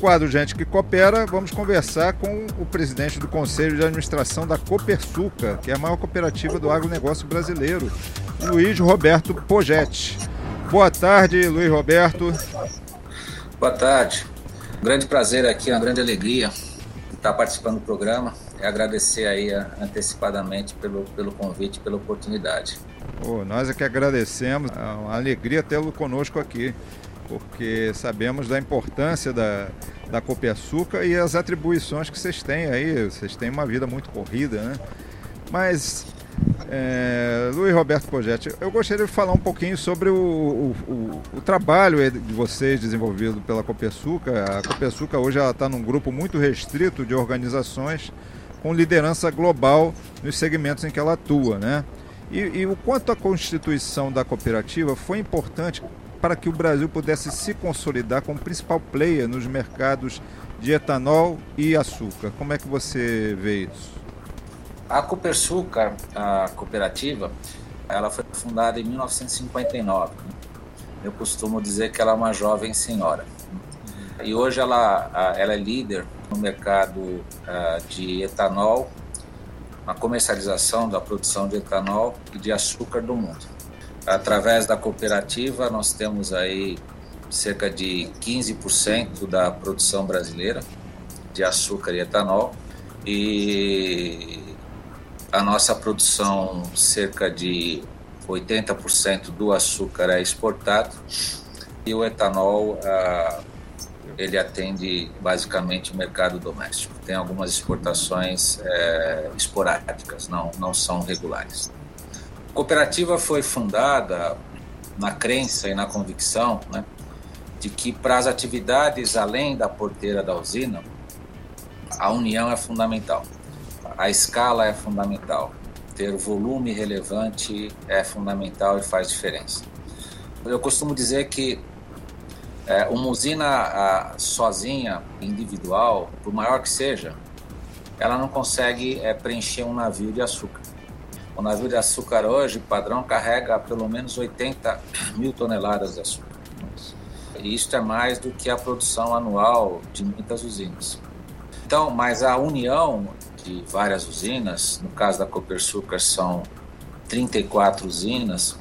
Quadro Gente que Coopera, vamos conversar com o presidente do Conselho de Administração da Copersuca, que é a maior cooperativa do agronegócio brasileiro, Luiz Roberto Pogetti. Boa tarde, Luiz Roberto. Boa tarde. Um grande prazer aqui, uma grande alegria estar participando do programa e agradecer aí antecipadamente pelo, pelo convite, pela oportunidade. Oh, nós é que agradecemos, é uma alegria tê-lo conosco aqui porque sabemos da importância da, da Copiaçuca e as atribuições que vocês têm aí. Vocês têm uma vida muito corrida, né? Mas, é, Luiz Roberto Pogetti, eu gostaria de falar um pouquinho sobre o, o, o, trabalho de vocês desenvolvido pela Copiaçuca. A Copiaçuca hoje está num grupo muito restrito de organizações com liderança global nos segmentos em que ela atua, né? E, e, o quanto a constituição da cooperativa foi importante para que o Brasil pudesse se consolidar como principal player nos mercados de etanol e açúcar. Como é que você vê isso? A Copersucar, a cooperativa, ela foi fundada em 1959. Eu costumo dizer que ela é uma jovem senhora. E hoje ela, ela é líder no mercado de etanol, na comercialização da produção de etanol e de açúcar do mundo. Através da cooperativa, nós temos aí cerca de 15% da produção brasileira de açúcar e etanol e a nossa produção, cerca de 80% do açúcar é exportado e o etanol ah, ele atende basicamente o mercado doméstico. Tem algumas exportações eh, esporádicas, não, não são regulares. A cooperativa foi fundada na crença e na convicção né, de que para as atividades além da porteira da usina, a união é fundamental, a escala é fundamental, ter volume relevante é fundamental e faz diferença. Eu costumo dizer que é, uma usina a, sozinha, individual, por maior que seja, ela não consegue é, preencher um navio de açúcar. O navio de açúcar hoje, padrão, carrega pelo menos 80 mil toneladas de açúcar. E isso é mais do que a produção anual de muitas usinas. Então, mas a união de várias usinas, no caso da Copersucar são 34 usinas,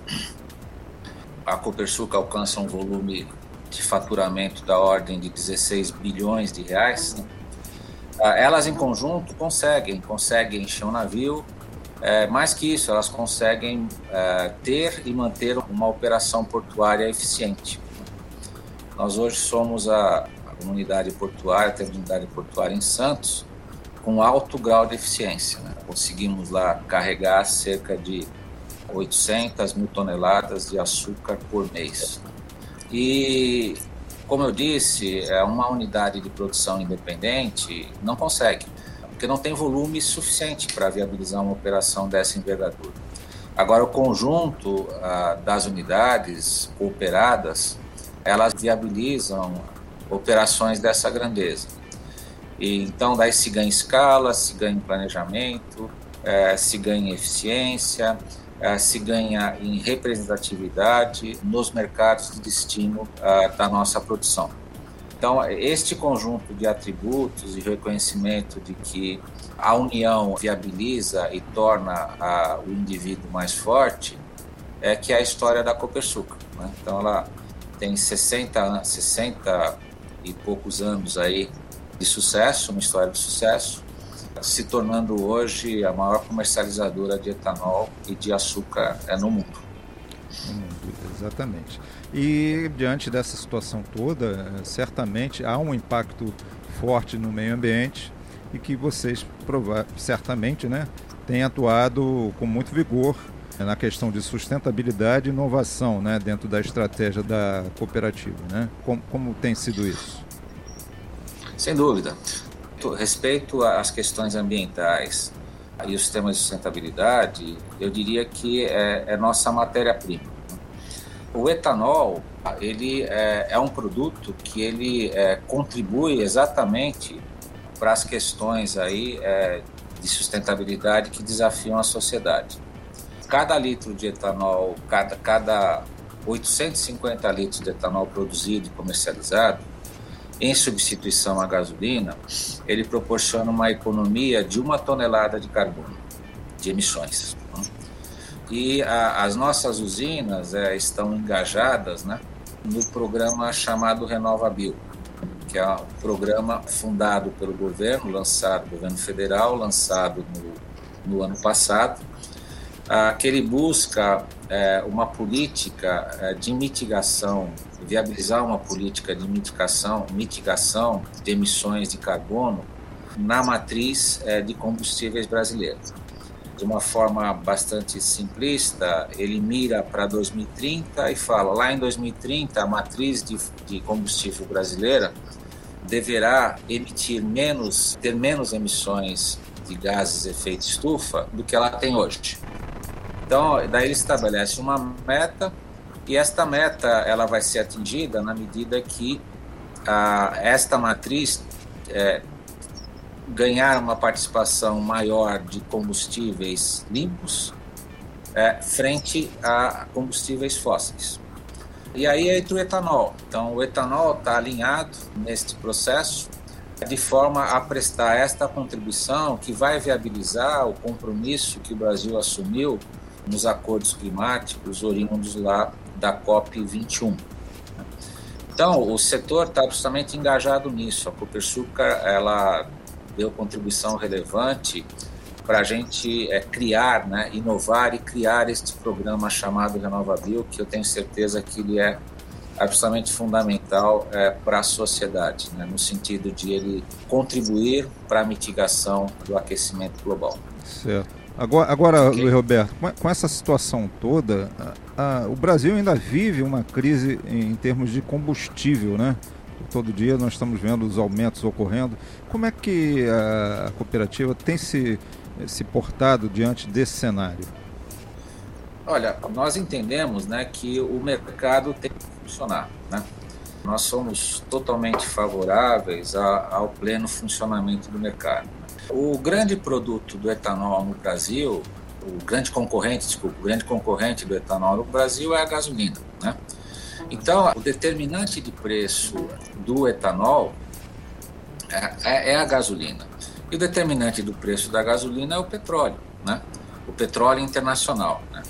a Copersucar alcança um volume de faturamento da ordem de 16 bilhões de reais. Né? Ah, elas em conjunto conseguem, conseguem encher um navio é, mais que isso, elas conseguem é, ter e manter uma operação portuária eficiente. Nós hoje somos a, a unidade portuária, temos unidade portuária em Santos, com alto grau de eficiência. Né? Conseguimos lá carregar cerca de 800 mil toneladas de açúcar por mês. E, como eu disse, é uma unidade de produção independente não consegue porque não tem volume suficiente para viabilizar uma operação dessa envergadura. Agora, o conjunto ah, das unidades cooperadas, elas viabilizam operações dessa grandeza. E, então, daí se ganha escala, se ganha planejamento, eh, se ganha eficiência, eh, se ganha em representatividade nos mercados de destino ah, da nossa produção. Então, este conjunto de atributos e reconhecimento de que a união viabiliza e torna a, o indivíduo mais forte é que é a história da Copersucar. Né? Então, ela tem 60, 60 e poucos anos aí de sucesso, uma história de sucesso, se tornando hoje a maior comercializadora de etanol e de açúcar é, no mundo. Exatamente. E diante dessa situação toda, certamente há um impacto forte no meio ambiente e que vocês certamente né, têm atuado com muito vigor na questão de sustentabilidade e inovação né, dentro da estratégia da cooperativa. Né? Como, como tem sido isso? Sem dúvida. Respeito às questões ambientais e os temas de sustentabilidade, eu diria que é, é nossa matéria-prima O etanol ele é, é um produto que ele é, contribui exatamente para as questões aí é, de sustentabilidade que desafiam a sociedade. Cada litro de etanol, cada, cada 850 litros de etanol produzido e comercializado, em substituição à gasolina, ele proporciona uma economia de uma tonelada de carbono, de emissões. Né? E a, as nossas usinas é, estão engajadas né, no programa chamado RenovaBio, que é um programa fundado pelo governo, lançado, governo federal, lançado no, no ano passado, ah, que ele busca é, uma política é, de mitigação, viabilizar uma política de mitigação, mitigação de emissões de carbono na matriz é, de combustíveis brasileiros. De uma forma bastante simplista, ele mira para 2030 e fala: lá em 2030, a matriz de, de combustível brasileira deverá emitir menos, ter menos emissões de gases de efeito estufa do que ela tem hoje. Então, daí ele estabelece uma meta e esta meta ela vai ser atingida na medida que a, esta matriz é, ganhar uma participação maior de combustíveis limpos é, frente a combustíveis fósseis. E aí entra o etanol. Então, o etanol está alinhado neste processo de forma a prestar esta contribuição que vai viabilizar o compromisso que o Brasil assumiu nos acordos climáticos oriundos lá da COP 21. Então, o setor está absolutamente engajado nisso. A Copersucar ela deu contribuição relevante para a gente é, criar, né, inovar e criar este programa chamado RenovaBio, que eu tenho certeza que ele é absolutamente fundamental é, para a sociedade, né, no sentido de ele contribuir para a mitigação do aquecimento global. Certo. Agora, agora okay. Luiz Roberto, com essa situação toda, a, a, o Brasil ainda vive uma crise em termos de combustível, né? Todo dia nós estamos vendo os aumentos ocorrendo. Como é que a, a cooperativa tem se se portado diante desse cenário? Olha, nós entendemos né, que o mercado tem que funcionar. Né? Nós somos totalmente favoráveis a, ao pleno funcionamento do mercado. O grande produto do etanol no Brasil, o grande concorrente, desculpa, o grande concorrente do etanol no Brasil é a gasolina. Né? Então, o determinante de preço do etanol é, é, é a gasolina. E o determinante do preço da gasolina é o petróleo, né? o petróleo internacional. Né?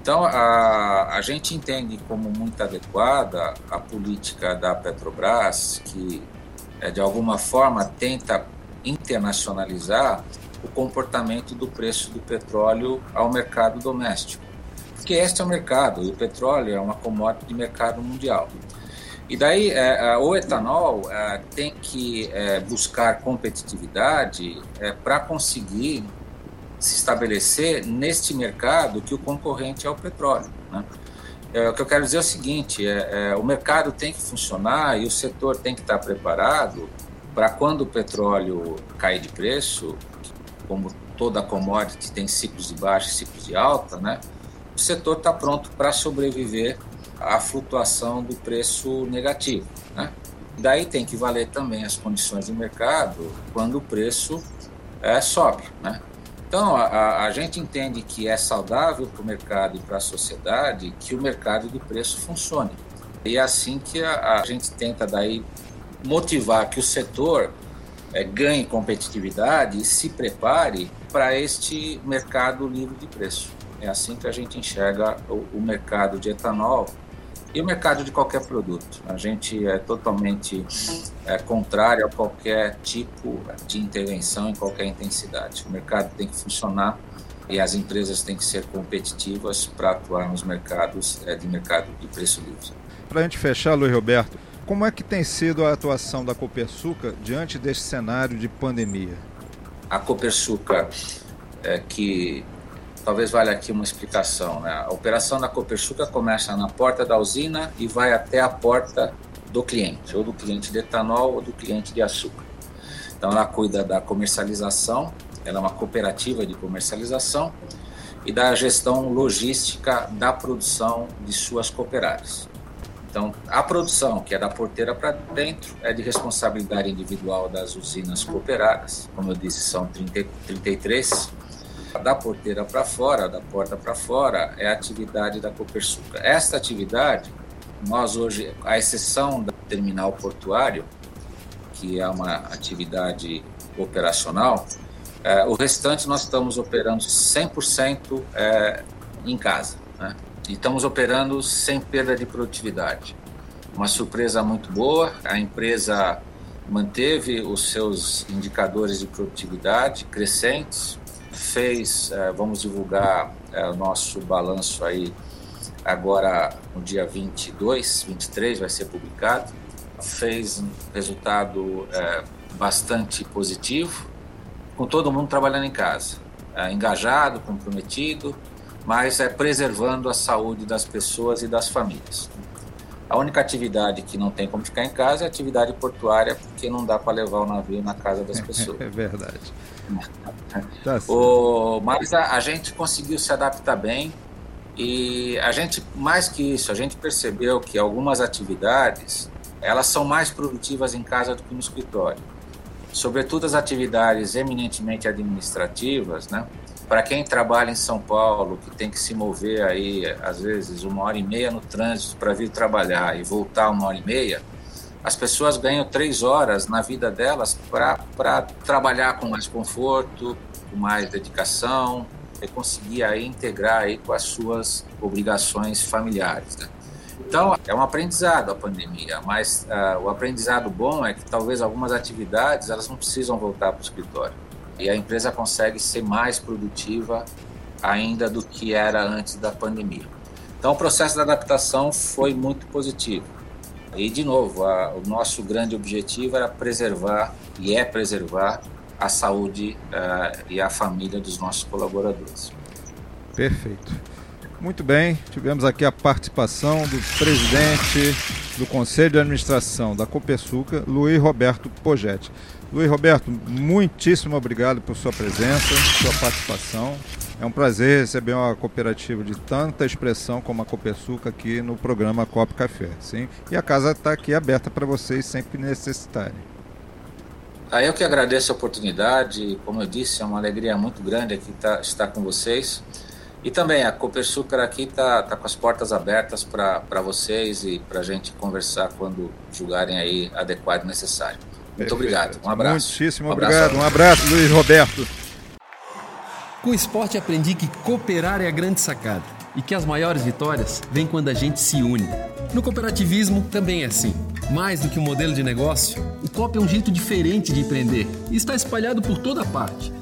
Então, a, a gente entende como muito adequada a política da Petrobras, que é, de alguma forma tenta internacionalizar o comportamento do preço do petróleo ao mercado doméstico. Porque este é o mercado, e o petróleo é uma commodity de mercado mundial. E daí é, o etanol é, tem que é, buscar competitividade é, para conseguir se estabelecer neste mercado que o concorrente é o petróleo. Né? É, o que eu quero dizer é o seguinte: é, o mercado tem que funcionar e o setor tem que estar preparado para quando o petróleo cair de preço, como toda commodity tem ciclos de baixa e ciclos de alta, né? O setor está pronto para sobreviver a flutuação do preço negativo. Né? Daí tem que valer também as condições de mercado quando o preço é, sobe. Né? Então, a, a gente entende que é saudável para o mercado e para a sociedade que o mercado de preço funcione. E é assim que a, a gente tenta daí motivar que o setor é, ganhe competitividade e se prepare para este mercado livre de preço. É assim que a gente enxerga o, o mercado de etanol e o mercado de qualquer produto. A gente é totalmente é, contrário a qualquer tipo de intervenção em qualquer intensidade. O mercado tem que funcionar e as empresas têm que ser competitivas para atuar nos mercados é, de mercado de preço livre. Para a gente fechar, Luiz Roberto, como é que tem sido a atuação da Copersuca diante desse cenário de pandemia? A Copersuca, é, que talvez valha aqui uma explicação. Né? A operação da Copersuca começa na porta da usina e vai até a porta do cliente, ou do cliente de etanol ou do cliente de açúcar. Então ela cuida da comercialização, ela é uma cooperativa de comercialização e da gestão logística da produção de suas cooperárias. Então, a produção, que é da porteira para dentro, é de responsabilidade individual das usinas cooperadas, como eu disse, são 30, 33. Da porteira para fora, da porta para fora, é a atividade da Copersuca. Esta atividade, nós hoje, à exceção do terminal portuário, que é uma atividade operacional, é, o restante nós estamos operando 100% é, em casa. Né? E estamos operando sem perda de produtividade. Uma surpresa muito boa, a empresa manteve os seus indicadores de produtividade crescentes, fez, é, vamos divulgar é, o nosso balanço aí agora no dia 22, 23 vai ser publicado, fez um resultado é, bastante positivo, com todo mundo trabalhando em casa, engajado, comprometido, mas é preservando a saúde das pessoas e das famílias. A única atividade que não tem como ficar em casa é a atividade portuária, porque não dá para levar o navio na casa das pessoas. É verdade. Tá o, mas a, a gente conseguiu se adaptar bem e a gente, mais que isso, a gente percebeu que algumas atividades elas são mais produtivas em casa do que no escritório sobretudo as atividades eminentemente administrativas, né? Para quem trabalha em São Paulo, que tem que se mover aí, às vezes, uma hora e meia no trânsito para vir trabalhar e voltar uma hora e meia, as pessoas ganham três horas na vida delas para trabalhar com mais conforto, com mais dedicação e conseguir aí integrar aí com as suas obrigações familiares. Né? Então, é um aprendizado a pandemia, mas uh, o aprendizado bom é que talvez algumas atividades elas não precisam voltar para o escritório. E a empresa consegue ser mais produtiva ainda do que era antes da pandemia. Então, o processo de adaptação foi muito positivo. E, de novo, a, o nosso grande objetivo era preservar, e é preservar, a saúde uh, e a família dos nossos colaboradores. Perfeito. Muito bem, tivemos aqui a participação do presidente do Conselho de Administração da Copesuca, Luiz Roberto Pogetti. Luiz Roberto, muitíssimo obrigado por sua presença, sua participação. É um prazer receber uma cooperativa de tanta expressão como a Copesuca aqui no programa Copo Café. Sim? E a casa está aqui aberta para vocês sempre necessitarem. Ah, eu que agradeço a oportunidade. Como eu disse, é uma alegria muito grande aqui tá, estar com vocês. E também a Copersucar aqui está tá com as portas abertas para vocês e para a gente conversar quando julgarem aí adequado e necessário. Muito Perfeito. obrigado. Um abraço. Muitíssimo um abraço obrigado. Um abraço, Luiz Roberto. Com o esporte aprendi que cooperar é a grande sacada e que as maiores vitórias vêm quando a gente se une. No cooperativismo também é assim. Mais do que um modelo de negócio, o COP é um jeito diferente de empreender e está espalhado por toda parte